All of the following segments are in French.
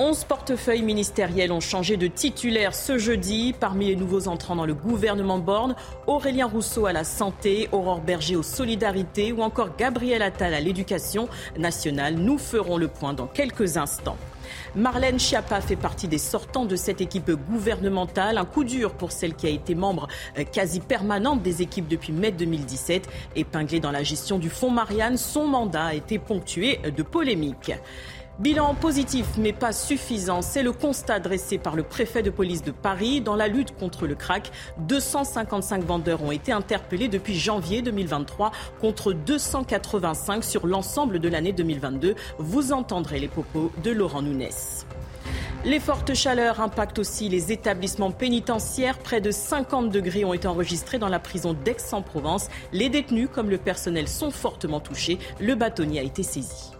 11 portefeuilles ministériels ont changé de titulaire ce jeudi. Parmi les nouveaux entrants dans le gouvernement Borne, Aurélien Rousseau à la santé, Aurore Berger aux solidarités ou encore Gabriel Attal à l'éducation nationale. Nous ferons le point dans quelques instants. Marlène Schiappa fait partie des sortants de cette équipe gouvernementale. Un coup dur pour celle qui a été membre euh, quasi permanente des équipes depuis mai 2017. Épinglée dans la gestion du fonds Marianne, son mandat a été ponctué de polémiques. Bilan positif mais pas suffisant, c'est le constat dressé par le préfet de police de Paris. Dans la lutte contre le crack, 255 vendeurs ont été interpellés depuis janvier 2023 contre 285 sur l'ensemble de l'année 2022. Vous entendrez les propos de Laurent Nounès. Les fortes chaleurs impactent aussi les établissements pénitentiaires. Près de 50 degrés ont été enregistrés dans la prison d'Aix-en-Provence. Les détenus comme le personnel sont fortement touchés. Le bâtonnier a été saisi.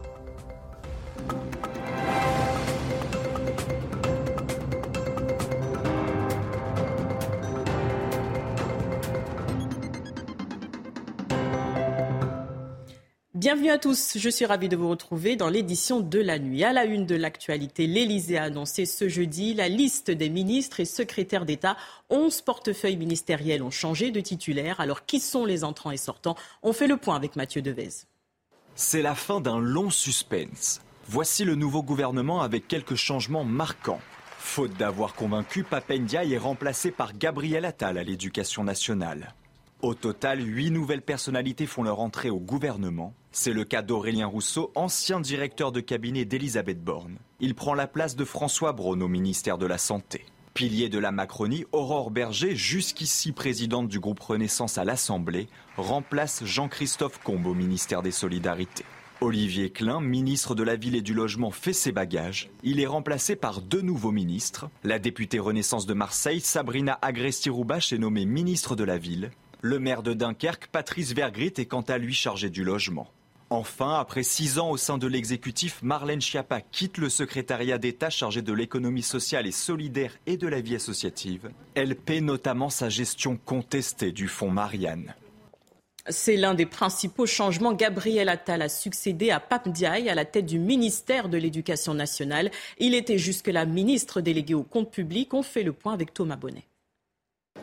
Bienvenue à tous, je suis ravie de vous retrouver dans l'édition de la nuit. À la une de l'actualité, l'Elysée a annoncé ce jeudi la liste des ministres et secrétaires d'État. 11 portefeuilles ministériels ont changé de titulaire. Alors qui sont les entrants et sortants? On fait le point avec Mathieu Devez. C'est la fin d'un long suspense. Voici le nouveau gouvernement avec quelques changements marquants. Faute d'avoir convaincu, Papendia est remplacé par Gabriel Attal à l'éducation nationale. Au total, huit nouvelles personnalités font leur entrée au gouvernement. C'est le cas d'Aurélien Rousseau, ancien directeur de cabinet d'Elisabeth Borne. Il prend la place de François Braun au ministère de la Santé. Pilier de la Macronie, Aurore Berger, jusqu'ici présidente du groupe Renaissance à l'Assemblée, remplace Jean-Christophe Combe au ministère des Solidarités. Olivier Klein, ministre de la Ville et du Logement, fait ses bagages. Il est remplacé par deux nouveaux ministres. La députée Renaissance de Marseille, Sabrina Agresti-Roubache, est nommée ministre de la Ville. Le maire de Dunkerque, Patrice Vergrit, est quant à lui chargé du logement. Enfin, après six ans au sein de l'exécutif, Marlène Schiappa quitte le secrétariat d'État chargé de l'économie sociale et solidaire et de la vie associative. Elle paie notamment sa gestion contestée du fonds Marianne. C'est l'un des principaux changements. Gabriel Attal a succédé à Pape Diaye à la tête du ministère de l'Éducation nationale. Il était jusque-là ministre délégué au compte public. On fait le point avec Thomas Bonnet.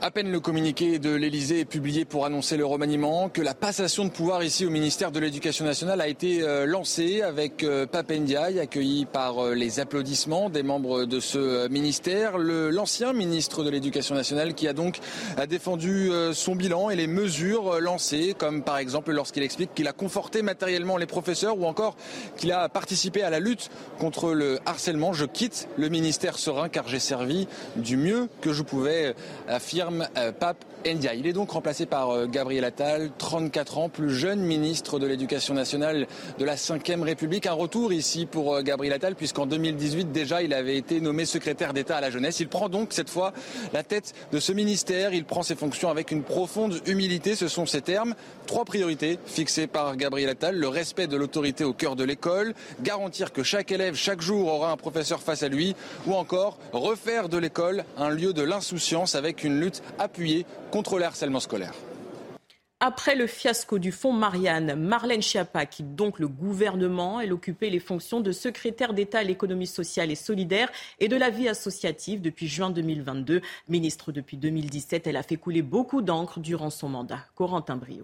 À peine le communiqué de l'Elysée est publié pour annoncer le remaniement, que la passation de pouvoir ici au ministère de l'Éducation nationale a été euh, lancée avec euh, Papendiaï, accueilli par euh, les applaudissements des membres de ce ministère. L'ancien ministre de l'Éducation nationale qui a donc défendu son bilan et les mesures lancées, comme par exemple lorsqu'il explique qu'il a conforté matériellement les professeurs ou encore qu'il a participé à la lutte contre le harcèlement. Je quitte le ministère serein car j'ai servi du mieux que je pouvais, affirmer euh, Pape Ndia. Il est donc remplacé par euh, Gabriel Attal, 34 ans, plus jeune ministre de l'Éducation nationale de la Ve République. Un retour ici pour euh, Gabriel Attal, puisqu'en 2018 déjà il avait été nommé secrétaire d'État à la jeunesse. Il prend donc cette fois la tête de ce ministère. Il prend ses fonctions avec une profonde humilité. Ce sont ses termes. Trois priorités fixées par Gabriel Attal. Le respect de l'autorité au cœur de l'école, garantir que chaque élève chaque jour aura un professeur face à lui, ou encore refaire de l'école un lieu de l'insouciance avec une lutte appuyée contre le harcèlement scolaire. Après le fiasco du fonds Marianne, Marlène Schiappa quitte donc le gouvernement. Elle occupait les fonctions de secrétaire d'État à l'économie sociale et solidaire et de la vie associative depuis juin 2022. Ministre depuis 2017, elle a fait couler beaucoup d'encre durant son mandat. Corentin Brio.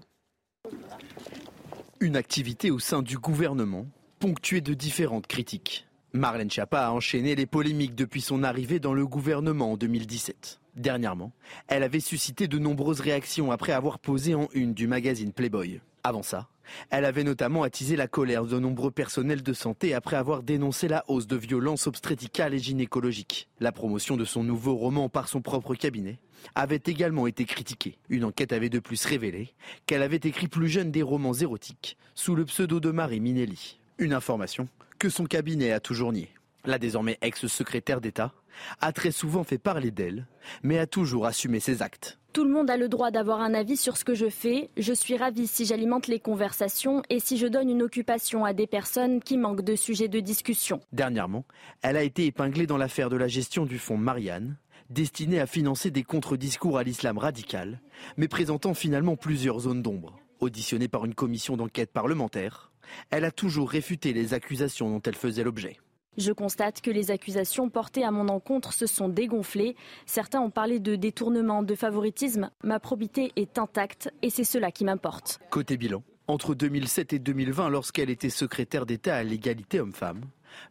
Une activité au sein du gouvernement ponctuée de différentes critiques. Marlène Schiappa a enchaîné les polémiques depuis son arrivée dans le gouvernement en 2017. Dernièrement, elle avait suscité de nombreuses réactions après avoir posé en une du magazine Playboy. Avant ça, elle avait notamment attisé la colère de nombreux personnels de santé après avoir dénoncé la hausse de violences obstétricales et gynécologiques. La promotion de son nouveau roman par son propre cabinet avait également été critiquée. Une enquête avait de plus révélé qu'elle avait écrit plus jeune des romans érotiques sous le pseudo de Marie Minelli. Une information que son cabinet a toujours niée. La désormais ex-secrétaire d'État a très souvent fait parler d'elle, mais a toujours assumé ses actes. Tout le monde a le droit d'avoir un avis sur ce que je fais. Je suis ravie si j'alimente les conversations et si je donne une occupation à des personnes qui manquent de sujets de discussion. Dernièrement, elle a été épinglée dans l'affaire de la gestion du fonds Marianne, destiné à financer des contre-discours à l'islam radical, mais présentant finalement plusieurs zones d'ombre. Auditionnée par une commission d'enquête parlementaire, elle a toujours réfuté les accusations dont elle faisait l'objet. Je constate que les accusations portées à mon encontre se sont dégonflées. Certains ont parlé de détournement, de favoritisme. Ma probité est intacte et c'est cela qui m'importe. Côté bilan, entre 2007 et 2020, lorsqu'elle était secrétaire d'État à l'égalité homme-femme,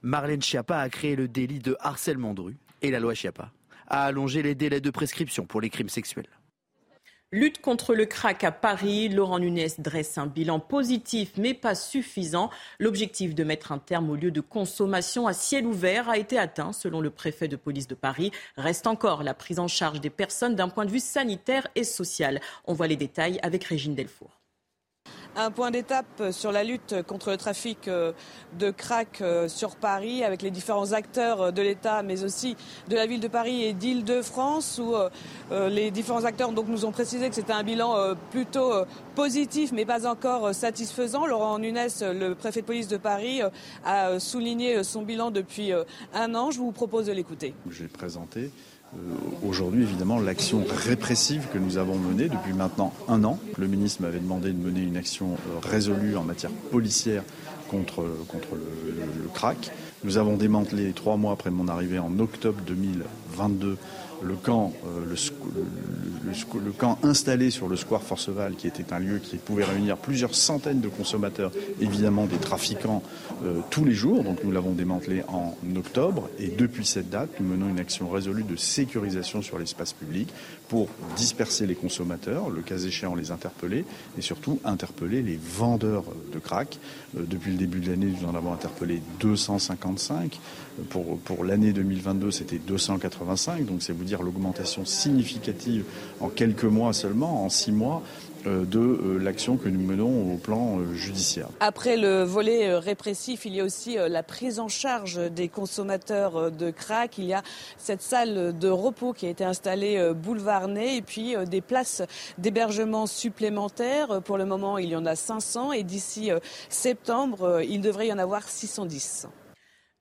Marlène Schiappa a créé le délit de harcèlement de rue et la loi Schiappa a allongé les délais de prescription pour les crimes sexuels. Lutte contre le crack à Paris. Laurent Nunez dresse un bilan positif mais pas suffisant. L'objectif de mettre un terme au lieu de consommation à ciel ouvert a été atteint selon le préfet de police de Paris. Reste encore la prise en charge des personnes d'un point de vue sanitaire et social. On voit les détails avec Régine Delfour un point d'étape sur la lutte contre le trafic euh, de crack euh, sur Paris avec les différents acteurs euh, de l'État mais aussi de la ville de Paris et d'Île-de-France où les différents acteurs nous ont précisé que c'était un bilan plutôt positif mais pas encore satisfaisant. Laurent Nunes, le préfet de police de Paris, a souligné son bilan depuis un an. Je vous propose de l'écouter. J'ai présenté aujourd'hui, évidemment, l'action répressive que nous avons menée depuis maintenant un an. Le ministre m'avait demandé de mener une action euh, résolue en matière policière contre, contre le, le crack. Nous avons démantelé trois mois après mon arrivée en octobre 2022 le camp, euh, le, camp installé sur le square Forceval, qui était un lieu qui pouvait réunir plusieurs centaines de consommateurs, évidemment des trafiquants, euh, tous les jours. Donc nous l'avons démantelé en octobre. Et depuis cette date, nous menons une action résolue de sécurisation sur l'espace public pour disperser les consommateurs, le cas échéant les interpeller, et surtout interpeller les vendeurs de crack. Euh, depuis le début de l'année, nous en avons interpellé 255. Pour, pour l'année 2022, c'était 285. Donc c'est vous dire l'augmentation significative en quelques mois seulement, en six mois, euh, de euh, l'action que nous menons au plan euh, judiciaire. Après le volet répressif, il y a aussi la prise en charge des consommateurs de crack. Il y a cette salle de repos qui a été installée boulevard Ney et puis des places d'hébergement supplémentaires. Pour le moment, il y en a 500 et d'ici septembre, il devrait y en avoir 610.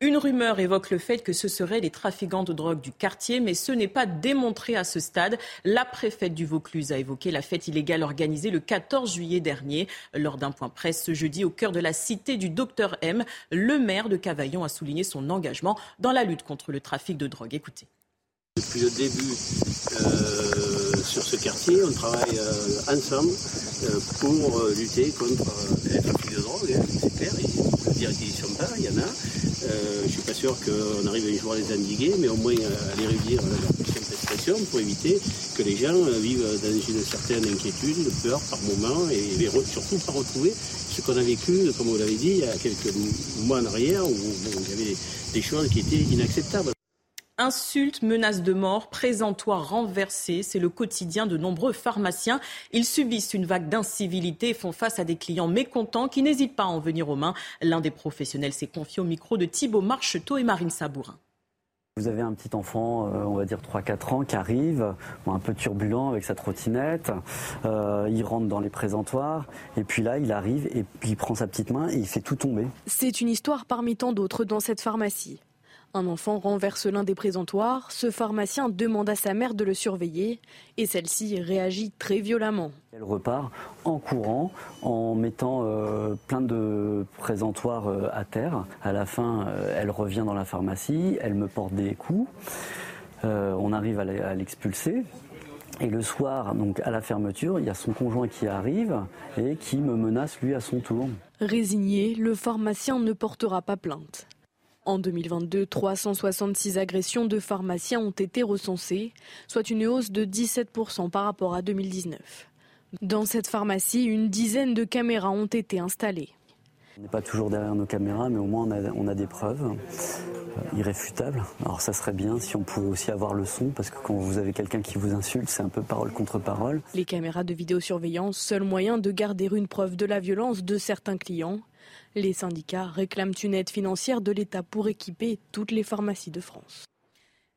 Une rumeur évoque le fait que ce seraient les trafiquants de drogue du quartier, mais ce n'est pas démontré à ce stade. La préfète du Vaucluse a évoqué la fête illégale organisée le 14 juillet dernier. Lors d'un point presse ce jeudi au cœur de la cité du docteur M, le maire de Cavaillon a souligné son engagement dans la lutte contre le trafic de drogue. Écoutez. Depuis le début euh, sur ce quartier, on travaille euh, ensemble euh, pour lutter contre le trafic de drogue. Hein, il y en a. je ne suis pas sûr qu'on arrive un jour à les endiguer, mais au moins à les réduire leur pression pour éviter que les gens vivent dans une certaine inquiétude, de peur par moment, et, surtout pas retrouver ce qu'on a vécu, comme vous l'avez dit, il y a quelques mois en arrière, où il y avait des choses qui étaient inacceptables. Insultes, menaces de mort, présentoirs renversés, c'est le quotidien de nombreux pharmaciens. Ils subissent une vague d'incivilité et font face à des clients mécontents qui n'hésitent pas à en venir aux mains. L'un des professionnels s'est confié au micro de Thibault Marcheteau et Marine Sabourin. Vous avez un petit enfant, euh, on va dire 3-4 ans, qui arrive, un peu turbulent avec sa trottinette. Euh, il rentre dans les présentoirs et puis là, il arrive et puis il prend sa petite main et il fait tout tomber. C'est une histoire parmi tant d'autres dans cette pharmacie. Un enfant renverse l'un des présentoirs, ce pharmacien demande à sa mère de le surveiller et celle-ci réagit très violemment. Elle repart en courant, en mettant euh, plein de présentoirs euh, à terre. À la fin, euh, elle revient dans la pharmacie, elle me porte des coups. on arrive à l'expulser. Et le soir, donc à la fermeture, il y a son conjoint qui arrive et qui me menace lui à son tour. Résigné, le pharmacien ne portera pas plainte. En 2022, 366 agressions de pharmaciens ont été recensées, soit une hausse de 17% par rapport à 2019. Dans cette pharmacie, une dizaine de caméras ont été installées. On n'est pas toujours derrière nos caméras, mais au moins on a, des preuves euh, irréfutables. Alors ça serait bien si on pouvait aussi avoir le son, parce que quand vous avez quelqu'un qui vous insulte, c'est un peu parole contre parole. Les caméras de vidéosurveillance, seul moyen de garder une preuve de la violence de certains clients. Les syndicats réclament une aide financière de l'État pour équiper toutes les pharmacies de France.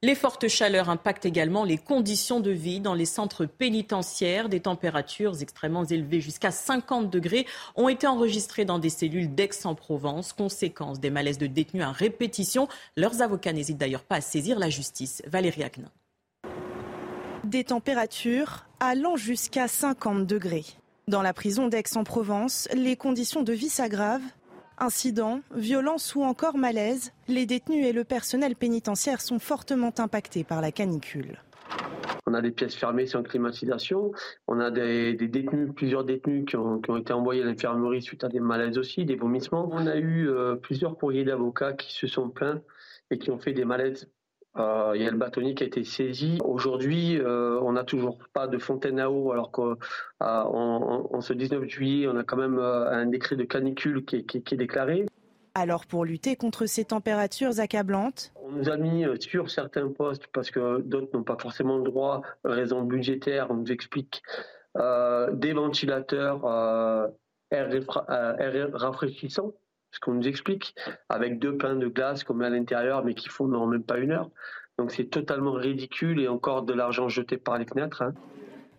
Les fortes chaleurs impactent également les conditions de vie dans les centres pénitentiaires. Des températures extrêmement élevées, jusqu'à 50 degrés, ont été enregistrées dans des cellules d'Aix-en-Provence, conséquence des malaises de détenus à répétition. Leurs avocats n'hésitent d'ailleurs pas à saisir la justice. Valérie Agnin. Des températures allant jusqu'à 50 degrés. Dans la prison d'Aix-en-Provence, les conditions de vie s'aggravent Incidents, violences ou encore malaise, les détenus et le personnel pénitentiaire sont fortement impactés par la canicule. On a des pièces fermées sans climatisation. On a des, détenus, plusieurs détenus qui ont, été envoyés à l'infirmerie suite à des malaises aussi, des vomissements. On a eu euh, plusieurs courriers d'avocats qui se sont plaints et qui ont fait des malaises. Euh, il y a le bâtonnier qui a été saisi. Aujourd'hui, euh, on n'a toujours pas de fontaine à eau, alors qu'en ce 19 juillet, on a quand même un décret de canicule qui est déclaré. Alors pour lutter contre ces températures accablantes? On nous a mis euh, sur certains postes parce que d'autres n'ont pas forcément le droit, raison budgétaire, on nous explique, euh, des ventilateurs euh, air, rafraîchissants, ce qu'on nous explique, avec deux pains de glace qu'on met à l'intérieur mais qui font dans même pas une heure. Donc c'est totalement ridicule et encore de l'argent jeté par les fenêtres. Hein.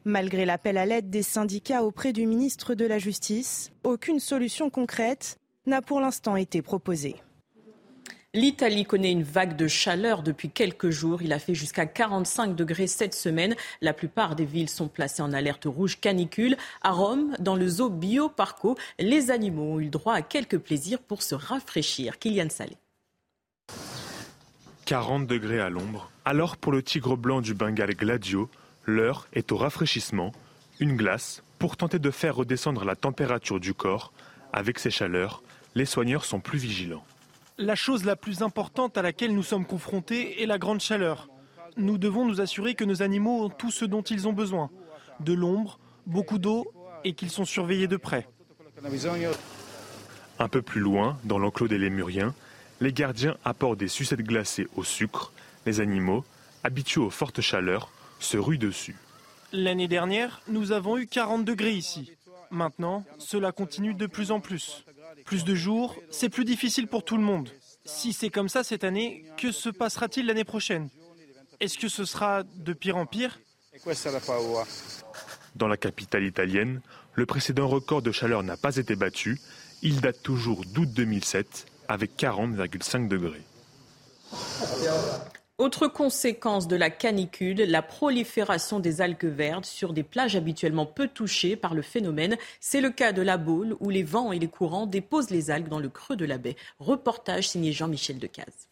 Malgré l'appel à l'aide des syndicats auprès du ministre de la Justice, aucune solution concrète n'a pour l'instant été proposé. L'Italie connaît une vague de chaleur depuis quelques jours. Il a fait jusqu'à 45 degrés cette semaine. La plupart des villes sont placées en alerte rouge canicule. À Rome, dans le zoo Bioparco, les animaux ont eu le droit à quelques plaisirs pour se rafraîchir. Kylian Salé. 40 degrés à l'ombre. Alors pour le tigre blanc du Bengale Gladio, l'heure est au rafraîchissement, une glace pour tenter de faire redescendre la température du corps. Avec ces chaleurs, les soigneurs sont plus vigilants. La chose la plus importante à laquelle nous sommes confrontés est la grande chaleur. Nous devons nous assurer que nos animaux ont tout ce dont ils ont besoin. De l'ombre, beaucoup d'eau et qu'ils sont surveillés de près. Un peu plus loin, dans l'enclos des lémuriens, les gardiens apportent des sucettes glacées au sucre. Les animaux, habitués aux fortes chaleurs, se ruent dessus. L'année dernière, nous avons eu 40 degrés ici. Maintenant, cela continue de plus en plus. Plus de jours, c'est plus difficile pour tout le monde. Si c'est comme ça cette année, que se passera-t-il l'année prochaine? Est-ce que ce sera de pire en pire? Dans la capitale italienne, le précédent record de chaleur n'a pas été battu. Il date toujours d'août 2007 avec 40,5 degrés. Autre conséquence de la canicule, la prolifération des algues vertes sur des plages habituellement peu touchées par le phénomène. C'est le cas de la Baule où les vents et les courants déposent les algues dans le creux de la baie. Reportage signé Jean-Michel Decaze.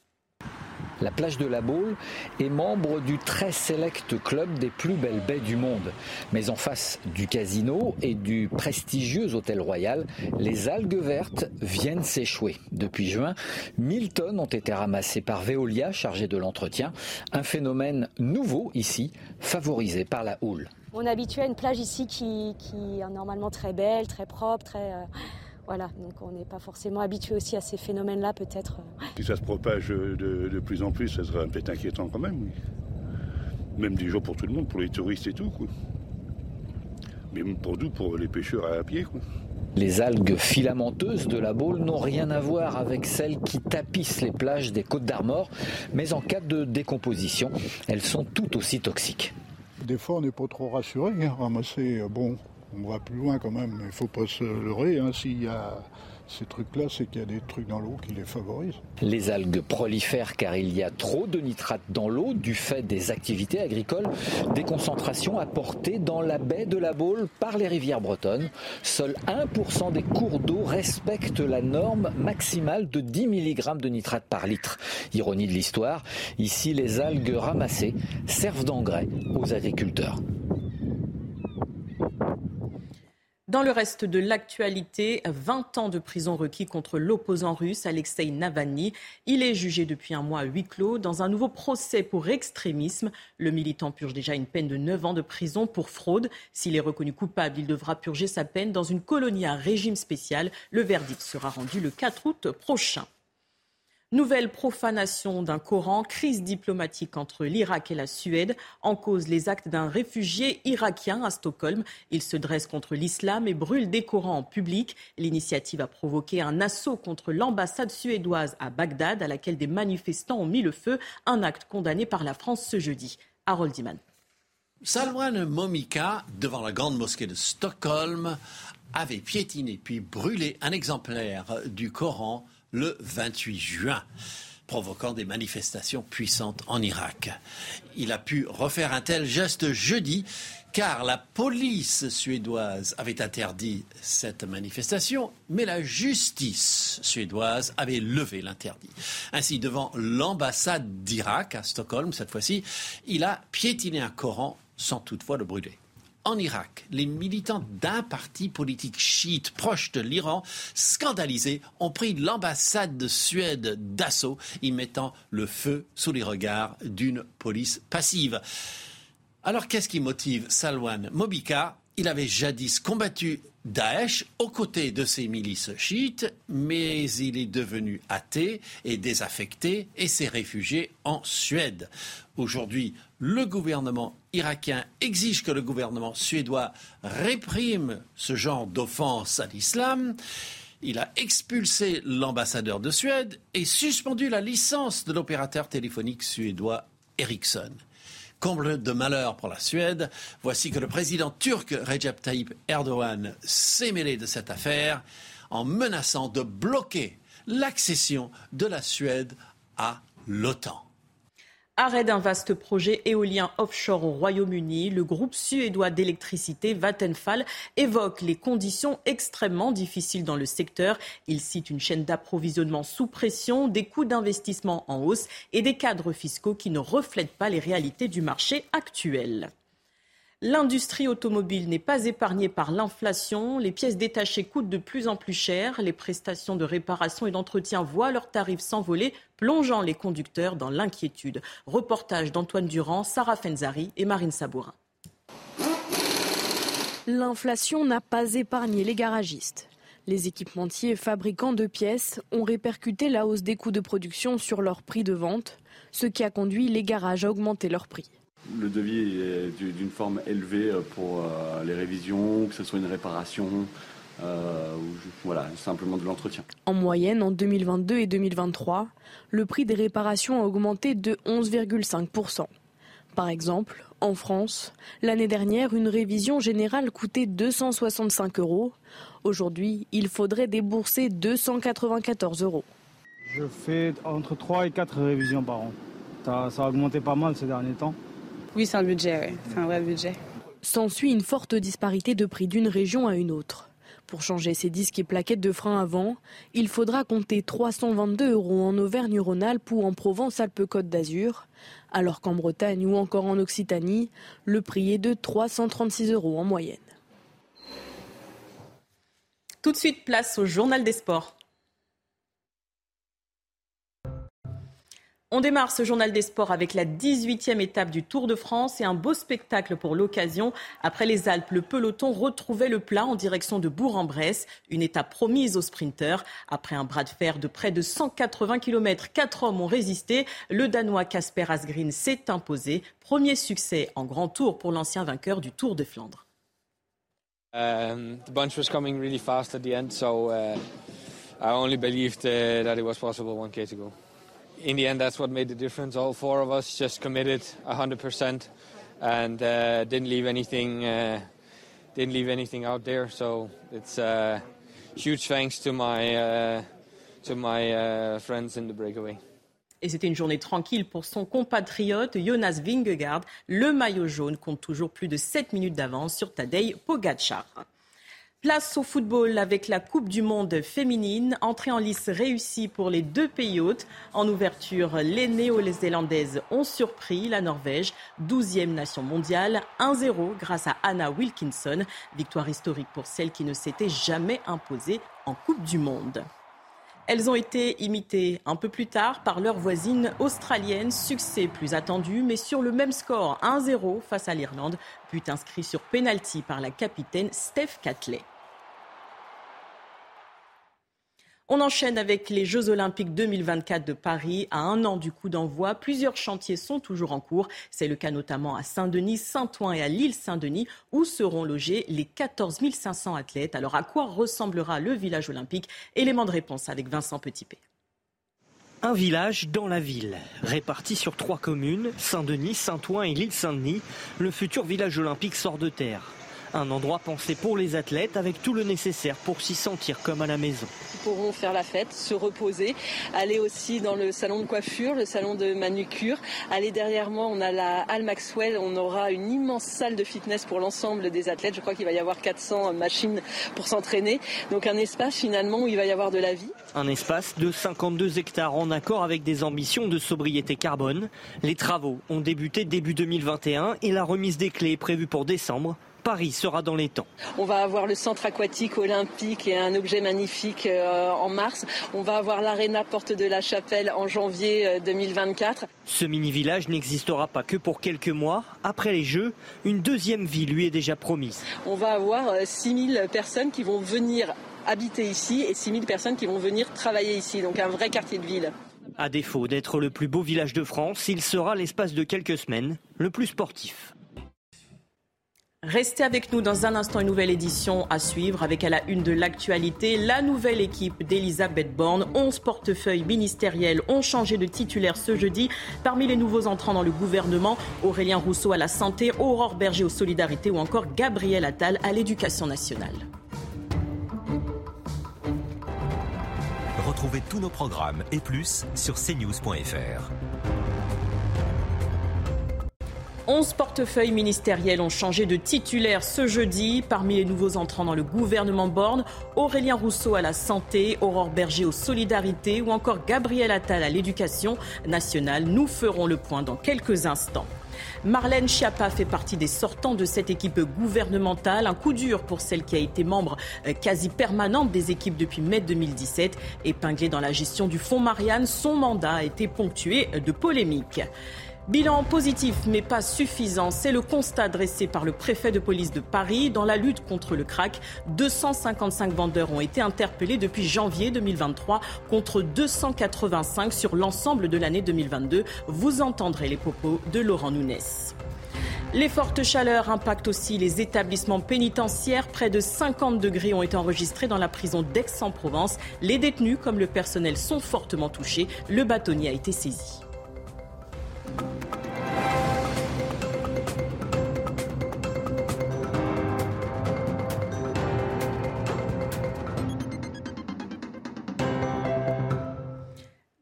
La plage de la Baule est membre du très select club des plus belles baies du monde. Mais en face du casino et du prestigieux hôtel royal, les algues vertes viennent s'échouer. Depuis juin, 1000 tonnes ont été ramassées par Veolia, chargée de l'entretien. Un phénomène nouveau ici, favorisé par la houle. On est à une plage ici qui, est normalement très belle, très propre, très... Euh, voilà, donc on n'est pas forcément habitué aussi à ces phénomènes-là peut-être. Si ça se propage de, plus en plus, ça serait un peu inquiétant quand même, oui. Même des jours pour tout le monde, pour les touristes et tout, quoi. Mais pour nous, pour les pêcheurs à pied, quoi. Les algues filamenteuses de la Baule n'ont rien à voir avec celles qui tapissent les plages des Côtes d'Armor, mais en cas de décomposition, elles sont tout aussi toxiques. Des fois, on n'est pas trop rassuré. Hein. Ramasser, euh, bon, on va plus loin quand même. Il ne faut pas se leurrer. Hein. S'il y a ces trucs-là, c'est qu'il y a des trucs dans l'eau qui les favorisent. Les algues prolifèrent car il y a trop de nitrates dans l'eau du fait des activités agricoles, des concentrations apportées dans la baie de la Baule par les rivières bretonnes. Seul 1% des cours d'eau respectent la norme maximale de 10 mg de nitrate par litre. Ironie de l'histoire, ici les algues ramassées servent d'engrais aux agriculteurs. Dans le reste de l'actualité, 20 ans de prison requis contre l'opposant russe Alexei Navalny. Il est jugé depuis un mois à huis clos dans un nouveau procès pour extrémisme. Le militant purge déjà une peine de 9 ans de prison pour fraude. S'il est reconnu coupable, il devra purger sa peine dans une colonie à régime spécial. Le verdict sera rendu le 4 août prochain. Nouvelle profanation d'un Coran, crise diplomatique entre l'Irak et la Suède, en cause les actes d'un réfugié irakien à Stockholm. Il se dresse contre l'islam et brûle des Corans en public. L'initiative a provoqué un assaut contre l'ambassade suédoise à Bagdad, à laquelle des manifestants ont mis le feu, un acte condamné par la France ce jeudi. Harold Iman. Salwan Momika, devant la grande mosquée de Stockholm, avait piétiné puis brûlé un exemplaire du Coran le 28 juin. provoquant des manifestations puissantes en Irak. Il a pu refaire un tel geste jeudi car la police suédoise avait interdit cette manifestation, mais la justice suédoise avait levé l'interdit. Ainsi, devant l'ambassade d'Irak à Stockholm, cette fois-ci, il a piétiné un Coran sans toutefois le brûler. En Irak, les militants d'un parti politique chiite proche de l'Iran, scandalisés, ont pris l'ambassade de Suède d'assaut, y mettant le feu sous les regards d'une police passive. Alors qu'est-ce qui motive Salwan Mobika Il avait jadis combattu Daesh aux côtés de ses milices chiites, mais il est devenu athée et désaffecté et s'est réfugié en Suède. Aujourd'hui, le gouvernement irakien exige que le gouvernement suédois réprime ce genre d'offense à l'islam. Il a expulsé l'ambassadeur de Suède et suspendu la licence de l'opérateur téléphonique suédois Ericsson. Comble de malheur pour la Suède, voici que le président turc Recep Tayyip Erdogan s'est mêlé de cette affaire en menaçant de bloquer l'accession de la Suède à l'OTAN. Arrêt d'un vaste projet éolien offshore au Royaume-Uni, le groupe suédois d'électricité Vattenfall évoque les conditions extrêmement difficiles dans le secteur. Il cite une chaîne d'approvisionnement sous pression, des coûts d'investissement en hausse et des cadres fiscaux qui ne reflètent pas les réalités du marché actuel. L'industrie automobile n'est pas épargnée par l'inflation. Les pièces détachées coûtent de plus en plus cher. Les prestations de réparation et d'entretien voient leurs tarifs s'envoler, plongeant les conducteurs dans l'inquiétude. Reportage d'Antoine Durand, Sarah Fenzari et Marine Sabourin. L'inflation n'a pas épargné les garagistes. Les équipementiers fabricants de pièces ont répercuté la hausse des coûts de production sur leur prix de vente, ce qui a conduit les garages à augmenter leur prix le devis est d'une forme élevée pour euh, les révisions, que ce soit une réparation, euh, ou voilà, simplement de l'entretien. En moyenne, en 2022 et 2023, le prix des réparations a augmenté de 11,5%. Par exemple, en France, l'année dernière, une révision générale coûtait 265 euros. Aujourd'hui, il faudrait débourser 294 euros. Je fais entre 3 et 4 révisions par an. Ça, ça a augmenté pas mal ces derniers temps. Oui, c'est un budget, c'est un vrai budget. S'ensuit une forte disparité de prix d'une région à une autre. Pour changer ces disques et plaquettes de frein avant, il faudra compter 322 euros en Auvergne-Rhône-Alpes ou en Provence-Alpes-Côte d'Azur, alors qu'en Bretagne ou encore en Occitanie, le prix est de 336 euros en moyenne. Tout de suite, place au journal des sports. On démarre ce journal des sports avec la 18e étape du Tour de France et un beau spectacle pour l'occasion. Après les Alpes, le peloton retrouvait le plat en direction de Bourg-en-Bresse, une étape promise aux sprinteurs. Après un bras de fer de près de 180 km, quatre hommes ont résisté. Le Danois Casper Asgreen s'est imposé. Premier succès en grand tour pour l'ancien vainqueur du Tour de Flandre. Um, the bunch was coming really fast at the end, so uh, I only uh, possible 1k to go. In the end, that's what made the difference. All four of us just committed 100% and uh, didn't leave anything uh, didn't leave anything out there. So it's uh, huge thanks to my uh, to my uh, friends in the breakaway. Et c'était une journée tranquille pour son compatriote Jonas Vingegaard. Le maillot jaune compte toujours plus de 7 minutes d'avance sur Tadej Pogacar. Place au football avec la Coupe du Monde féminine. Entrée en lice réussie pour les deux pays hôtes. En ouverture, les néo-zélandaises ont surpris la Norvège, 12e nation mondiale, 1-0 grâce à Anna Wilkinson. Victoire historique pour celle qui ne s'était jamais imposée en Coupe du Monde. Elles ont été imitées un peu plus tard par leurs voisines australiennes. Succès plus attendu, mais sur le même score, 1-0 face à l'Irlande. But inscrit sur penalty par la capitaine Steph Catley. On enchaîne avec les Jeux Olympiques 2024 de Paris. À un an du coup d'envoi, plusieurs chantiers sont toujours en cours. C'est le cas notamment à Saint-Denis, Saint-Ouen et à l'île Saint-Denis, où seront logés les 14 500 athlètes. Alors à quoi ressemblera le village olympique? Élément de réponse avec Vincent Petitpé. Un village dans la ville, réparti sur trois communes, Saint-Denis, Saint-Ouen et l'île Saint-Denis, le futur village olympique sort de terre. Un endroit pensé pour les athlètes avec tout le nécessaire pour s'y sentir comme à la maison. Ils pourront faire la fête, se reposer, aller aussi dans le salon de coiffure, le salon de manucure. Aller derrière moi, on a la Hall Maxwell, on aura une immense salle de fitness pour l'ensemble des athlètes. Je crois qu'il va y avoir 400 machines pour s'entraîner. Donc un espace finalement où il va y avoir de la vie. Un espace de 52 hectares en accord avec des ambitions de sobriété carbone. Les travaux ont débuté début 2021 et la remise des clés est prévue pour décembre. Paris sera dans les temps. On va avoir le centre aquatique olympique et un objet magnifique euh, en mars. On va avoir l'aréna Porte de la Chapelle en janvier 2024. Euh, Ce mini-village n'existera pas que pour quelques mois. Après les Jeux, une deuxième vie lui est déjà promise. On va avoir 6000 euh, personnes qui vont venir habiter ici et 6000 personnes qui vont venir travailler ici. Donc un vrai quartier de ville. À défaut d'être le plus beau village de France, il sera l'espace de quelques semaines le plus sportif. Restez avec nous dans un instant, une nouvelle édition à suivre avec à la une de l'actualité la nouvelle équipe d'Elisabeth Borne. 11 portefeuilles ministériels ont changé de titulaire ce jeudi. Parmi les nouveaux entrants dans le gouvernement, Aurélien Rousseau à la santé, Aurore Berger aux solidarités ou encore Gabriel Attal à l'éducation nationale. Retrouvez tous nos programmes et plus sur cnews.fr. 11 portefeuilles ministériels ont changé de titulaire ce jeudi. Parmi les nouveaux entrants dans le gouvernement Borne, Aurélien Rousseau à la santé, Aurore Berger aux solidarités ou encore Gabriel Attal à l'éducation nationale. Nous ferons le point dans quelques instants. Marlène Schiappa fait partie des sortants de cette équipe gouvernementale. Un coup dur pour celle qui a été membre euh, quasi permanente des équipes depuis mai 2017. Épinglée dans la gestion du fonds Marianne, son mandat a été ponctué de polémiques. Bilan positif mais pas suffisant, c'est le constat dressé par le préfet de police de Paris. Dans la lutte contre le crack, 255 vendeurs ont été interpellés depuis janvier 2023 contre 285 sur l'ensemble de l'année 2022. Vous entendrez les propos de Laurent Nounès. Les fortes chaleurs impactent aussi les établissements pénitentiaires. Près de 50 degrés ont été enregistrés dans la prison d'Aix-en-Provence. Les détenus comme le personnel sont fortement touchés. Le bâtonnier a été saisi.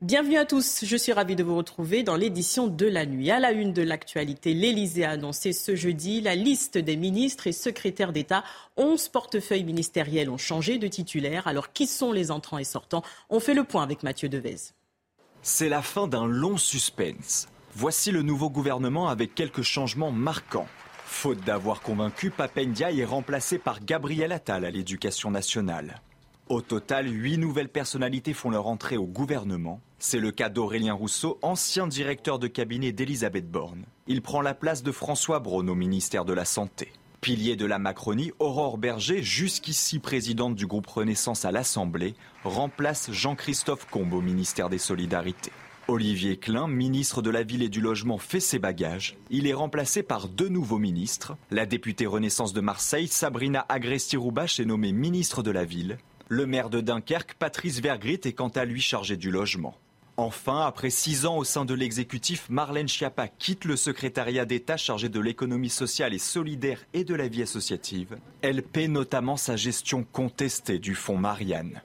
Bienvenue à tous, je suis ravie de vous retrouver dans l'édition de la nuit. À la une de l'actualité, l'Elysée a annoncé ce jeudi la liste des ministres et secrétaires d'État. 11 portefeuilles ministériels ont changé de titulaire. Alors qui sont les entrants et sortants? On fait le point avec Mathieu Devez. C'est la fin d'un long suspense. Voici le nouveau gouvernement avec quelques changements marquants. Faute d'avoir convaincu, Papendia est remplacé par Gabriel Attal à l'éducation nationale. Au total, huit nouvelles personnalités font leur entrée au gouvernement. C'est le cas d'Aurélien Rousseau, ancien directeur de cabinet d'Elisabeth Borne. Il prend la place de François Braun au ministère de la Santé. Pilier de la Macronie, Aurore Berger, jusqu'ici présidente du groupe Renaissance à l'Assemblée, remplace Jean-Christophe Combe au ministère des Solidarités. Olivier Klein, ministre de la Ville et du Logement, fait ses bagages. Il est remplacé par deux nouveaux ministres. La députée Renaissance de Marseille, Sabrina Agresti-Roubache, est nommée ministre de la Ville. Le maire de Dunkerque, Patrice Vergrit, est quant à lui chargé du logement. Enfin, après six ans au sein de l'exécutif, Marlène Schiappa quitte le secrétariat d'État chargé de l'économie sociale et solidaire et de la vie associative. Elle paie notamment sa gestion contestée du fonds Marianne.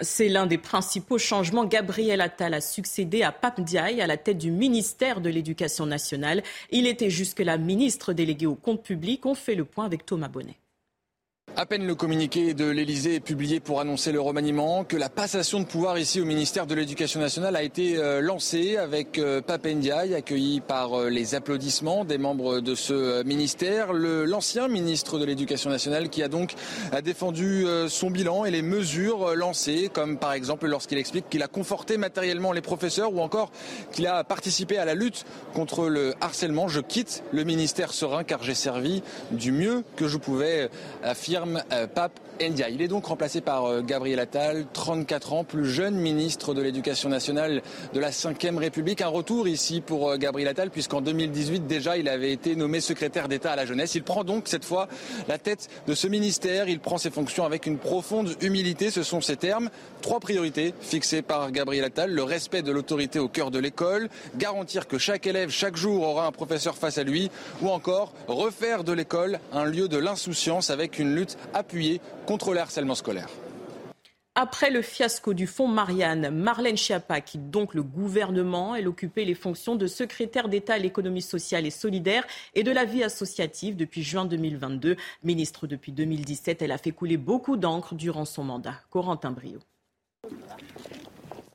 C'est l'un des principaux changements. Gabriel Attal a succédé à Pape Diaye à la tête du ministère de l'Éducation nationale. Il était jusque-là ministre délégué au compte public. On fait le point avec Thomas Bonnet. À peine le communiqué de l'Elysée est publié pour annoncer le remaniement, que la passation de pouvoir ici au ministère de l'Éducation nationale a été euh, lancée avec euh, Pape Ndiaye, accueilli par euh, les applaudissements des membres de ce ministère. L'ancien ministre de l'Éducation nationale qui a donc défendu son bilan et les mesures lancées, comme par exemple lorsqu'il explique qu'il a conforté matériellement les professeurs ou encore qu'il a participé à la lutte contre le harcèlement. Je quitte le ministère serein car j'ai servi du mieux que je pouvais, affirmer euh, Pape Ndia. Il est donc remplacé par euh, Gabriel Attal, 34 ans, plus jeune ministre de l'Éducation nationale de la Ve République. Un retour ici pour euh, Gabriel Attal, puisqu'en 2018 déjà il avait été nommé secrétaire d'État à la jeunesse. Il prend donc cette fois la tête de ce ministère. Il prend ses fonctions avec une profonde humilité. Ce sont ses termes. Trois priorités fixées par Gabriel Attal. Le respect de l'autorité au cœur de l'école, garantir que chaque élève chaque jour aura un professeur face à lui, ou encore refaire de l'école un lieu de l'insouciance avec une lutte appuyée contre le harcèlement scolaire. Après le fiasco du fonds Marianne, Marlène Schiappa quitte donc le gouvernement. Elle occupait les fonctions de secrétaire d'État à l'économie sociale et solidaire et de la vie associative depuis juin 2022. Ministre depuis 2017, elle a fait couler beaucoup d'encre durant son mandat. Corentin Brio.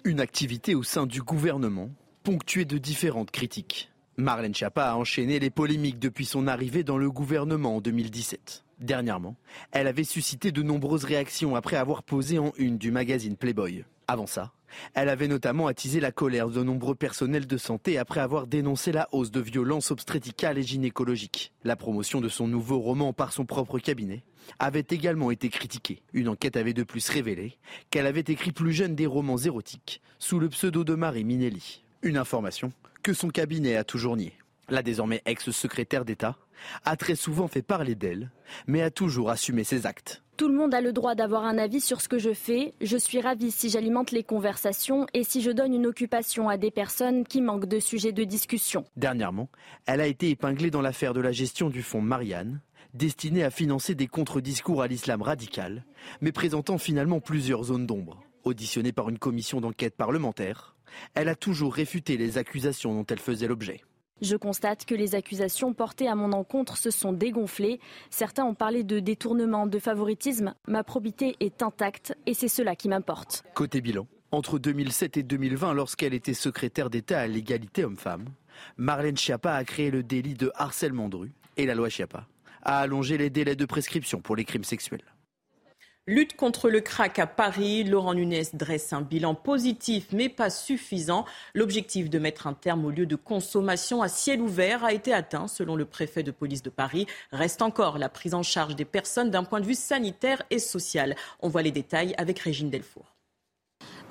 Une activité au sein du gouvernement, ponctuée de différentes critiques. Marlène Schiappa a enchaîné les polémiques depuis son arrivée dans le gouvernement en 2017. Dernièrement, elle avait suscité de nombreuses réactions après avoir posé en une du magazine Playboy. Avant ça, elle avait notamment attisé la colère de nombreux personnels de santé après avoir dénoncé la hausse de violences obstétricales et gynécologiques. La promotion de son nouveau roman par son propre cabinet avait également été critiquée. Une enquête avait de plus révélé qu'elle avait écrit plus jeune des romans érotiques sous le pseudo de Marie Minelli. Une information que son cabinet a toujours niée. La désormais ex-secrétaire d'État a très souvent fait parler d'elle, mais a toujours assumé ses actes. Tout le monde a le droit d'avoir un avis sur ce que je fais. Je suis ravie si j'alimente les conversations et si je donne une occupation à des personnes qui manquent de sujets de discussion. Dernièrement, elle a été épinglée dans l'affaire de la gestion du fonds Marianne, destiné à financer des contre-discours à l'islam radical, mais présentant finalement plusieurs zones d'ombre. Auditionnée par une commission d'enquête parlementaire, elle a toujours réfuté les accusations dont elle faisait l'objet. Je constate que les accusations portées à mon encontre se sont dégonflées. Certains ont parlé de détournement, de favoritisme. Ma probité est intacte et c'est cela qui m'importe. Côté bilan, entre 2007 et 2020, lorsqu'elle était secrétaire d'État à l'égalité homme-femme, Marlène Schiappa a créé le délit de harcèlement de rue et la loi Schiappa a allongé les délais de prescription pour les crimes sexuels. Lutte contre le crack à Paris. Laurent Nunez dresse un bilan positif mais pas suffisant. L'objectif de mettre un terme au lieu de consommation à ciel ouvert a été atteint selon le préfet de police de Paris. Reste encore la prise en charge des personnes d'un point de vue sanitaire et social. On voit les détails avec Régine Delfour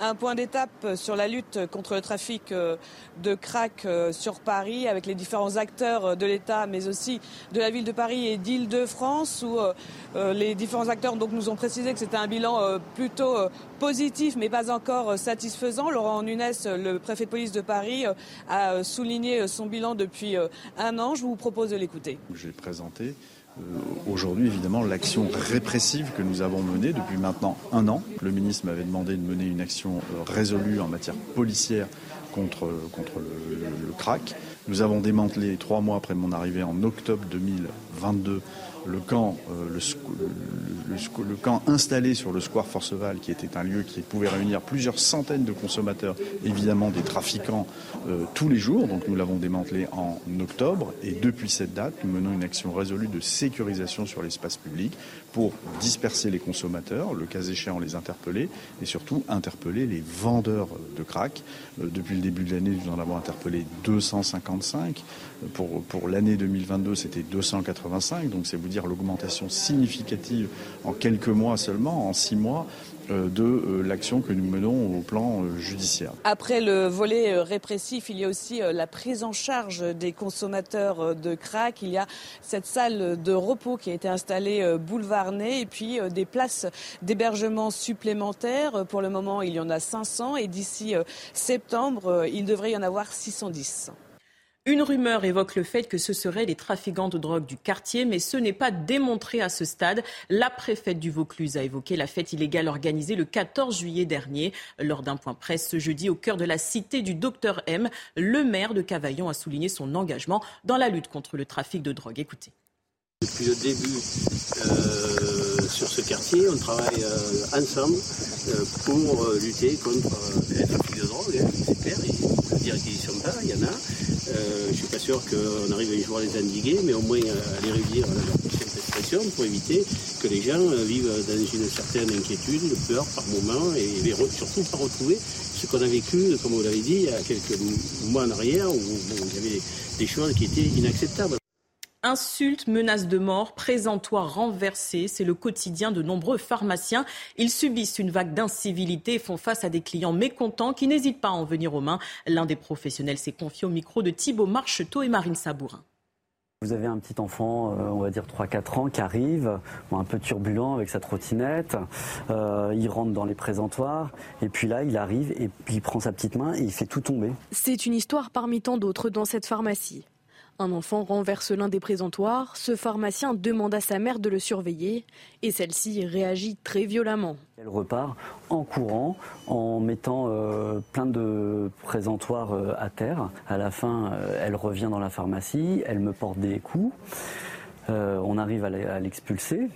un point d'étape sur la lutte contre le trafic euh, de crack euh, sur Paris avec les différents acteurs de l'État mais aussi de la ville de Paris et d'Île-de-France où euh, les différents acteurs nous ont précisé que c'était un bilan plutôt positif mais pas encore satisfaisant. Laurent Nunes, le préfet de police de Paris, a souligné son bilan depuis un an. Je vous propose de l'écouter. Présenté euh, aujourd'hui, évidemment, l'action répressive que nous avons menée depuis maintenant un an. Le ministre m'avait demandé de mener une action euh, résolue en matière policière contre, contre le, le crack. Nous avons démantelé trois mois après mon arrivée en octobre 2022 le camp, euh, le, camp installé sur le square Forceval, qui était un lieu qui pouvait réunir plusieurs centaines de consommateurs, évidemment des trafiquants, euh, tous les jours. Donc nous l'avons démantelé en octobre. Et depuis cette date, nous menons une action résolue de sécurisation sur l'espace public pour disperser les consommateurs, le cas échéant les interpeller, et surtout interpeller les vendeurs de crack. Euh, depuis le début de l'année, nous en avons interpellé 255. Pour, pour l'année 2022, c'était 285. Donc c'est vous dire l'augmentation significative en quelques mois seulement, en six mois, euh, de euh, l'action que nous menons au plan euh, judiciaire. Après le volet répressif, il y a aussi la prise en charge des consommateurs de crack. Il y a cette salle de repos qui a été installée boulevard et puis des places d'hébergement supplémentaires. Pour le moment, il y en a 500 et d'ici septembre, il devrait y en avoir 610. Une rumeur évoque le fait que ce seraient les trafiquants de drogue du quartier, mais ce n'est pas démontré à ce stade. La préfète du Vaucluse a évoqué la fête illégale organisée le 14 juillet dernier. Lors d'un point presse ce jeudi au cœur de la cité du docteur M, le maire de Cavaillon a souligné son engagement dans la lutte contre le trafic de drogue. Écoutez. Depuis le début euh, sur ce quartier, on travaille euh, ensemble euh, pour lutter contre le trafic de drogue, hein, ne sont pas, il y en a. Euh, je ne suis pas sûr qu'on arrive un jour à les endiguer, mais au moins à les réduire à leur prochaine prestation pour éviter que les gens euh, vivent dans une certaine inquiétude, une peur par moment, et, surtout pas retrouver ce qu'on a vécu, comme vous l'avez dit, il y a quelques mois en arrière, où il y avait des choses qui étaient inacceptables. Insultes, menaces de mort, présentoirs renversés, c'est le quotidien de nombreux pharmaciens. Ils subissent une vague d'incivilité et font face à des clients mécontents qui n'hésitent pas à en venir aux mains. L'un des professionnels s'est confié au micro de Thibault Marcheteau et Marine Sabourin. Vous avez un petit enfant, euh, on va dire 3-4 ans, qui arrive, un peu turbulent avec sa trottinette. Euh, il rentre dans les présentoirs. Et puis là, il arrive et puis il prend sa petite main et il fait tout tomber. C'est une histoire parmi tant d'autres dans cette pharmacie. Un enfant renverse l'un des présentoirs, ce pharmacien demande à sa mère de le surveiller et celle-ci réagit très violemment. Elle repart en courant, en mettant euh, plein de présentoirs euh, à terre. À la fin, euh, elle revient dans la pharmacie, elle me porte des coups. on arrive à l'expulser.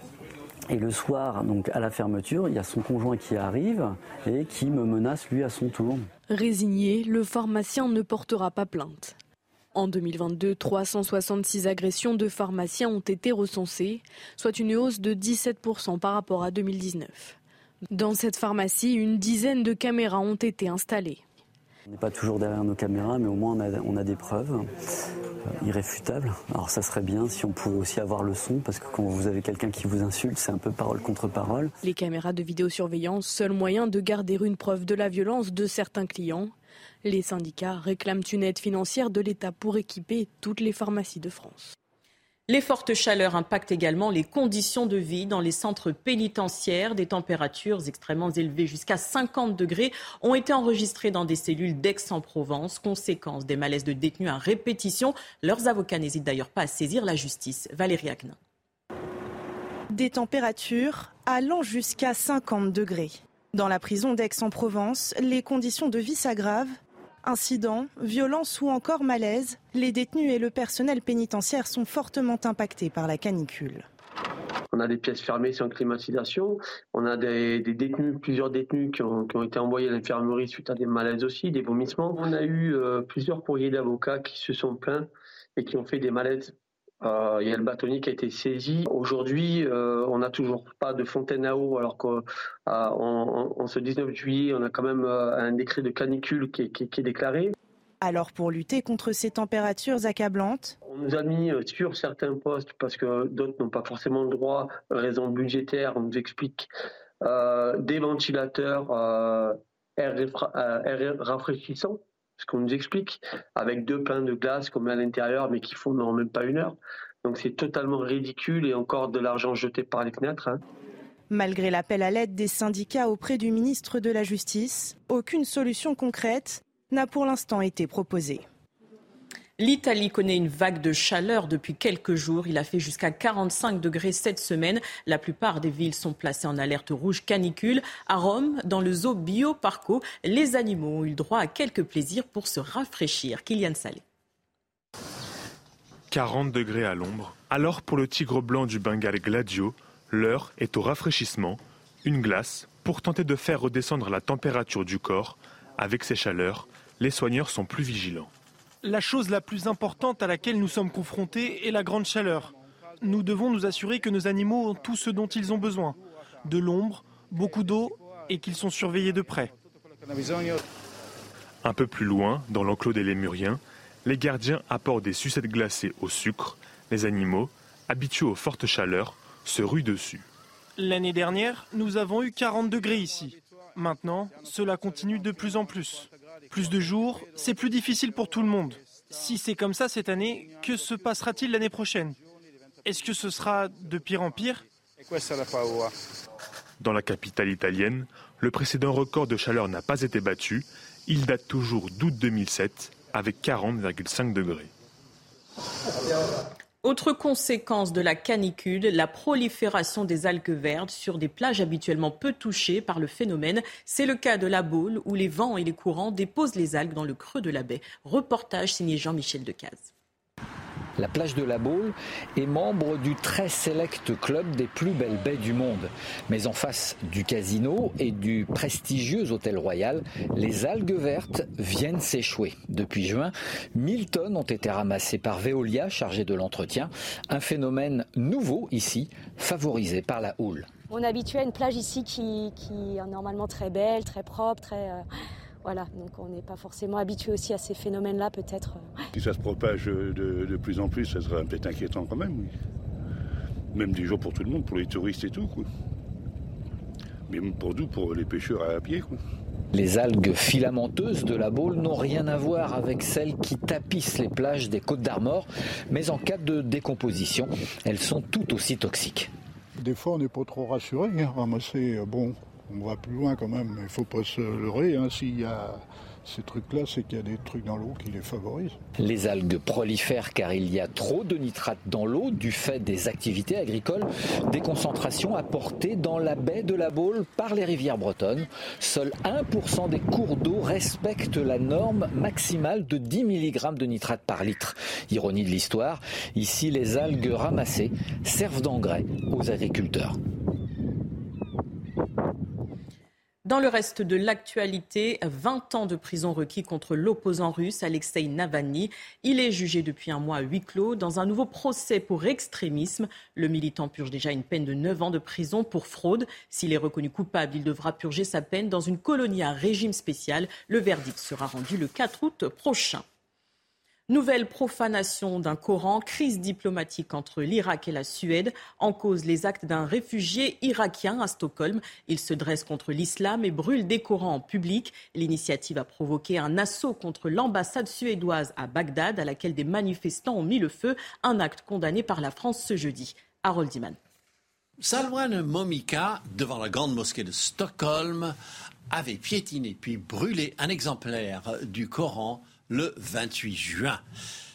Et le soir, donc à la fermeture, il y a son conjoint qui arrive et qui me menace lui à son tour. Résigné, le pharmacien ne portera pas plainte. En 2022, 366 agressions de pharmaciens ont été recensées, soit une hausse de 17% par rapport à 2019. Dans cette pharmacie, une dizaine de caméras ont été installées. On n'est pas toujours derrière nos caméras, mais au moins on a, des preuves euh, irréfutables. Alors ça serait bien si on pouvait aussi avoir le son, parce que quand vous avez quelqu'un qui vous insulte, c'est un peu parole contre parole. Les caméras de vidéosurveillance, seul moyen de garder une preuve de la violence de certains clients. Les syndicats réclament une aide financière de l'État pour équiper toutes les pharmacies de France. Les fortes chaleurs impactent également les conditions de vie dans les centres pénitentiaires. Des températures extrêmement élevées jusqu'à 50 degrés ont été enregistrées dans des cellules d'Aix-en-Provence, conséquence des malaises de détenus à répétition. Leurs avocats n'hésitent d'ailleurs pas à saisir la justice. Valérie Agnin. Des températures allant jusqu'à 50 degrés. Dans la prison d'Aix-en-Provence, les conditions de vie s'aggravent Incidents, violences ou encore malaise, les détenus et le personnel pénitentiaire sont fortement impactés par la canicule. On a des pièces fermées sans climatisation. On a des, détenus, plusieurs détenus qui ont, été envoyés à l'infirmerie suite à des malaises aussi, des vomissements. On a eu euh, plusieurs courriers d'avocats qui se sont plaints et qui ont fait des malaises euh, il y a le bâtonnier qui a été saisi. Aujourd'hui, euh, on n'a toujours pas de fontaine à eau, alors qu'en euh, ce 19 juillet, on a quand même un décret de canicule qui est, déclaré. Alors pour lutter contre ces températures accablantes? On nous a mis sur certains postes, parce que d'autres n'ont pas forcément le droit, raison budgétaire, on nous explique, des ventilateurs air, air rafraîchissants ce qu'on nous explique, avec deux pains de glace qu'on met à l'intérieur, mais qui font non même pas une heure. Donc c'est totalement ridicule et encore de l'argent jeté par les fenêtres. Hein. Malgré l'appel à l'aide des syndicats auprès du ministre de la Justice, aucune solution concrète n'a pour l'instant été proposée. L'Italie connaît une vague de chaleur depuis quelques jours. Il a fait jusqu'à 45 degrés cette semaine. La plupart des villes sont placées en alerte rouge canicule. À Rome, dans le zoo Bioparco, les animaux ont eu droit à quelques plaisirs pour se rafraîchir. Kylian Salé. 40 degrés à l'ombre. Alors pour le tigre blanc du Bengale Gladio, l'heure est au rafraîchissement. Une glace pour tenter de faire redescendre la température du corps. Avec ces chaleurs, les soigneurs sont plus vigilants. La chose la plus importante à laquelle nous sommes confrontés est la grande chaleur. Nous devons nous assurer que nos animaux ont tout ce dont ils ont besoin. De l'ombre, beaucoup d'eau et qu'ils sont surveillés de près. Un peu plus loin, dans l'enclos des lémuriens, les gardiens apportent des sucettes glacées au sucre. Les animaux, habitués aux fortes chaleurs, se ruent dessus. L'année dernière, nous avons eu 40 degrés ici. Maintenant, cela continue de plus en plus plus de jours, c'est plus difficile pour tout le monde. Si c'est comme ça cette année, que se passera-t-il l'année prochaine? Est-ce que ce sera de pire en pire? Dans la capitale italienne, le précédent record de chaleur n'a pas été battu. Il date toujours d'août 2007 avec 40,5 degrés. Autre conséquence de la canicule, la prolifération des algues vertes sur des plages habituellement peu touchées par le phénomène. C'est le cas de la Baule où les vents et les courants déposent les algues dans le creux de la baie. Reportage signé Jean-Michel Decaze. La plage de la Baule est membre du très select club des plus belles baies du monde. Mais en face du casino et du prestigieux hôtel royal, les algues vertes viennent s'échouer. Depuis juin, 1000 tonnes ont été ramassées par Veolia, chargé de l'entretien. Un phénomène nouveau ici, favorisé par la houle. On est à une plage ici qui, est normalement très belle, très propre, très... Euh, voilà, donc on n'est pas forcément habitué aussi à ces phénomènes-là, peut-être. Si ça se propage de, de, plus en plus, ça serait peut-être inquiétant quand même, oui. Même des jours pour tout le monde, pour les touristes et tout, quoi. Mais pour nous, pour les pêcheurs à pied, quoi. Les algues filamenteuses de la Baule n'ont rien à voir avec celles qui tapissent les plages des Côtes d'Armor, mais en cas de décomposition, elles sont tout aussi toxiques. Des fois, on n'est pas trop rassuré. Hein. Ramasser, euh, bon, on va plus loin quand même, mais il ne faut pas se leurrer. Hein. S'il y a ces trucs-là, c'est qu'il y a des trucs dans l'eau qui les favorisent. Les algues prolifèrent car il y a trop de nitrates dans l'eau du fait des activités agricoles, des concentrations apportées dans la baie de la Baule par les rivières bretonnes. Seul 1% des cours d'eau respectent la norme maximale de 10 mg de nitrate par litre. Ironie de l'histoire, ici les algues ramassées servent d'engrais aux agriculteurs. Dans le reste de l'actualité, 20 ans de prison requis contre l'opposant russe Alexei Navalny. Il est jugé depuis un mois à huis clos dans un nouveau procès pour extrémisme. Le militant purge déjà une peine de 9 ans de prison pour fraude. S'il est reconnu coupable, il devra purger sa peine dans une colonie à régime spécial. Le verdict sera rendu le 4 août prochain. Nouvelle profanation d'un Coran, crise diplomatique entre l'Irak et la Suède, en cause les actes d'un réfugié irakien à Stockholm. Il se dresse contre l'islam et brûle des Corans en public. L'initiative a provoqué un assaut contre l'ambassade suédoise à Bagdad, à laquelle des manifestants ont mis le feu, un acte condamné par la France ce jeudi. Harold Diman. Salwan Momika, devant la grande mosquée de Stockholm, avait piétiné puis brûlé un exemplaire du Coran le 28 juin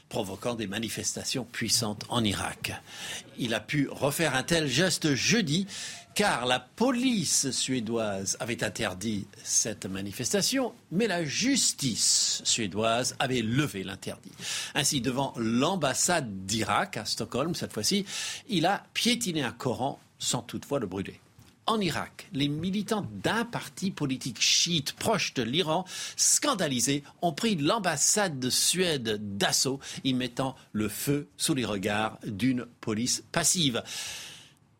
provoquant des manifestations puissantes en Irak. Il a pu refaire un tel geste jeudi car la police suédoise avait interdit cette manifestation, mais la justice suédoise avait levé l'interdit. Ainsi, devant l'ambassade d'Irak à Stockholm, cette fois-ci, il a piétiné un Coran sans toutefois le brûler en Irak, les militants d'un parti politique chiite proche de l'Iran, scandalisés, ont pris l'ambassade de Suède d'assaut, y mettant le feu sous les regards d'une police passive.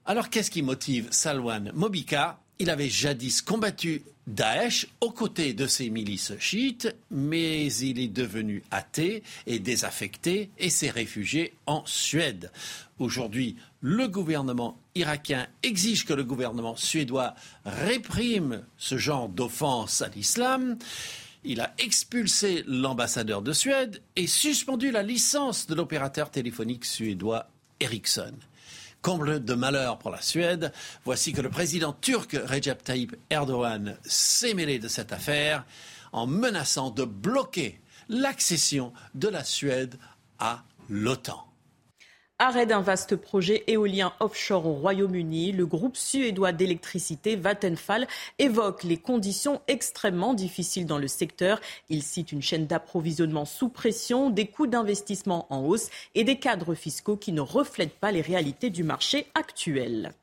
Alors qu'est-ce qui motive Salwan Mobika Il avait jadis combattu Daesh aux côtés de ses milices chiites, mais il est devenu athée et désaffecté et s'est réfugié en Suède. Aujourd'hui, le gouvernement irakien exige que le gouvernement suédois réprime ce genre d'offense à l'islam. Il a expulsé l'ambassadeur de Suède et suspendu la licence de l'opérateur téléphonique suédois Ericsson. Comble de malheur pour la Suède, voici que le président turc Recep Tayyip Erdogan s'est mêlé de cette affaire en menaçant de bloquer l'accession de la Suède à l'OTAN. Arrêt d'un vaste projet éolien offshore au Royaume-Uni, le groupe suédois d'électricité Vattenfall évoque les conditions extrêmement difficiles dans le secteur. Il cite une chaîne d'approvisionnement sous pression, des coûts d'investissement en hausse et des cadres fiscaux qui ne reflètent pas les réalités du marché actuel.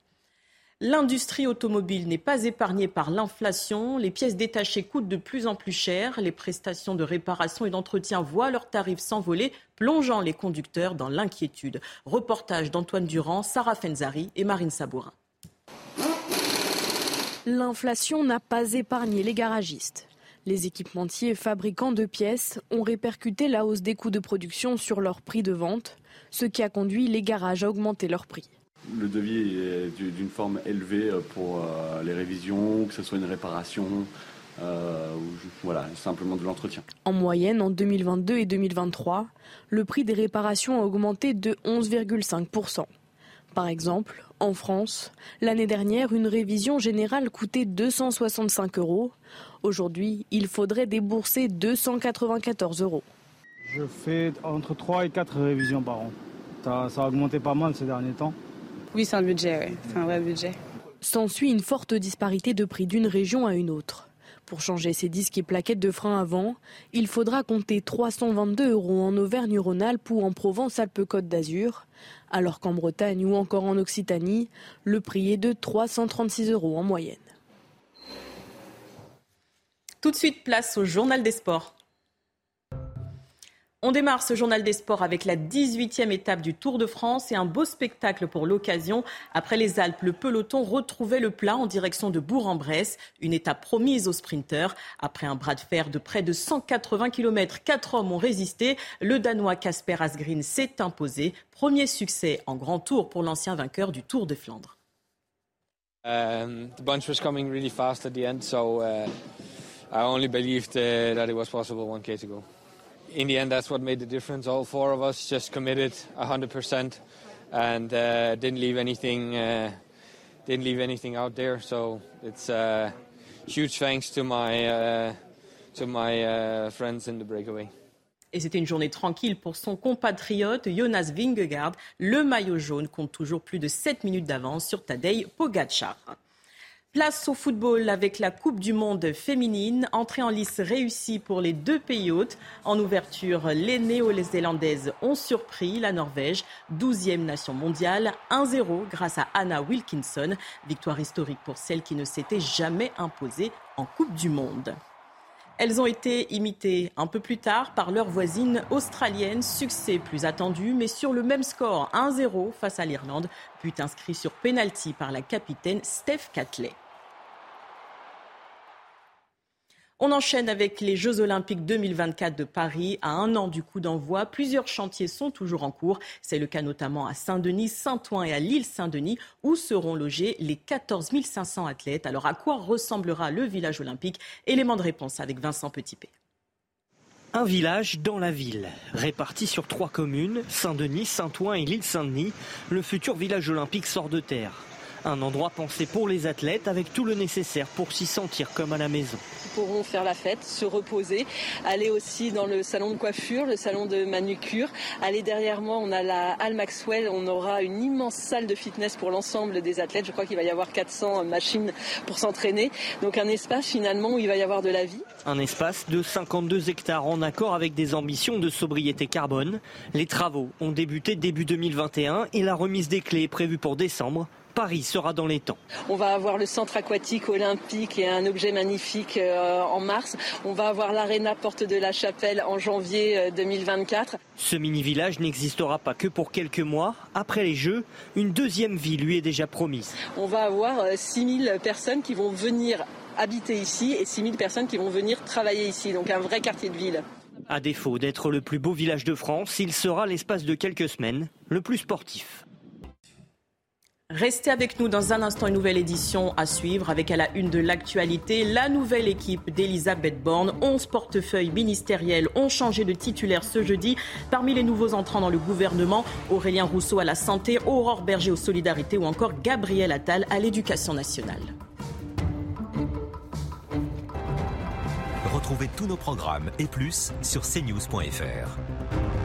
L'industrie automobile n'est pas épargnée par l'inflation. Les pièces détachées coûtent de plus en plus cher. Les prestations de réparation et d'entretien voient leurs tarifs s'envoler, plongeant les conducteurs dans l'inquiétude. Reportage d'Antoine Durand, Sarah Fenzari et Marine Sabourin. L'inflation n'a pas épargné les garagistes. Les équipementiers et fabricants de pièces ont répercuté la hausse des coûts de production sur leur prix de vente, ce qui a conduit les garages à augmenter leurs prix le devis est d'une forme élevée euh, pour euh, les révisions, que ce soit une réparation, euh, ou voilà, simplement de l'entretien. En moyenne, en 2022 et 2023, le prix des réparations a augmenté de 11,5%. Par exemple, en France, l'année dernière, une révision générale coûtait 265 euros. Aujourd'hui, il faudrait débourser 294 euros. Je fais entre 3 et 4 révisions par an. Ça, ça a augmenté pas mal ces derniers temps. Oui, c'est un budget, oui. c'est un vrai budget. S'ensuit une forte disparité de prix d'une région à une autre. Pour changer ces disques et plaquettes de frein avant, il faudra compter 322 euros en Auvergne-Rhône-Alpes ou en Provence-Alpes-Côte d'Azur, alors qu'en Bretagne ou encore en Occitanie, le prix est de 336 euros en moyenne. Tout de suite, place au journal des sports. On démarre ce journal des sports avec la 18e étape du Tour de France et un beau spectacle pour l'occasion. Après les Alpes, le peloton retrouvait le plat en direction de Bourg-en-Bresse, une étape promise aux sprinteurs. Après un bras de fer de près de 180 km, quatre hommes ont résisté. Le Danois Casper Asgreen s'est imposé. Premier succès en grand tour pour l'ancien vainqueur du Tour de Flandre. Um, the bunch was coming really fast at the end, so uh, I uh, possible 1k to go. In the end, that's what made the difference. All four of us just committed 100% and uh, didn't leave anything uh, didn't leave anything out there. So it's uh, huge thanks to my uh, to my uh, friends in the breakaway. Et c'était une journée tranquille pour son compatriote Jonas Vingegaard. Le maillot jaune compte toujours plus de 7 minutes d'avance sur Tadej Pogacar. Place au football avec la Coupe du Monde féminine. Entrée en lice réussie pour les deux pays hôtes. En ouverture, les néo-zélandaises ont surpris la Norvège, 12e nation mondiale, 1-0 grâce à Anna Wilkinson. Victoire historique pour celle qui ne s'était jamais imposée en Coupe du Monde. Elles ont été imitées un peu plus tard par leurs voisines australiennes. Succès plus attendu, mais sur le même score, 1-0 face à l'Irlande. But inscrit sur penalty par la capitaine Steph Catley. On enchaîne avec les Jeux Olympiques 2024 de Paris. À un an du coup d'envoi, plusieurs chantiers sont toujours en cours. C'est le cas notamment à Saint-Denis, Saint-Ouen et à l'île Saint-Denis, où seront logés les 14 500 athlètes. Alors à quoi ressemblera le village olympique? Élément de réponse avec Vincent Petitpé. Un village dans la ville, réparti sur trois communes, Saint-Denis, Saint-Ouen et l'île Saint-Denis, le futur village olympique sort de terre. Un endroit pensé pour les athlètes avec tout le nécessaire pour s'y sentir comme à la maison. Ils pourront faire la fête, se reposer, aller aussi dans le salon de coiffure, le salon de manucure. Aller derrière moi, on a la Al Maxwell, on aura une immense salle de fitness pour l'ensemble des athlètes. Je crois qu'il va y avoir 400 machines pour s'entraîner. Donc un espace finalement où il va y avoir de la vie. Un espace de 52 hectares en accord avec des ambitions de sobriété carbone. Les travaux ont débuté début 2021 et la remise des clés est prévue pour décembre. Paris sera dans les temps. On va avoir le centre aquatique olympique et un objet magnifique euh, en mars. On va avoir l'aréna Porte de la Chapelle en janvier 2024. Euh, Ce mini-village n'existera pas que pour quelques mois. Après les Jeux, une deuxième vie lui est déjà promise. On va avoir 6000 euh, personnes qui vont venir habiter ici et 6000 personnes qui vont venir travailler ici. Donc un vrai quartier de ville. À défaut d'être le plus beau village de France, il sera l'espace de quelques semaines le plus sportif. Restez avec nous dans un instant, une nouvelle édition à suivre avec à la une de l'actualité la nouvelle équipe d'Elisabeth Borne. 11 portefeuilles ministériels ont changé de titulaire ce jeudi. Parmi les nouveaux entrants dans le gouvernement, Aurélien Rousseau à la santé, Aurore Berger aux solidarités ou encore Gabriel Attal à l'éducation nationale. Retrouvez tous nos programmes et plus sur cnews.fr.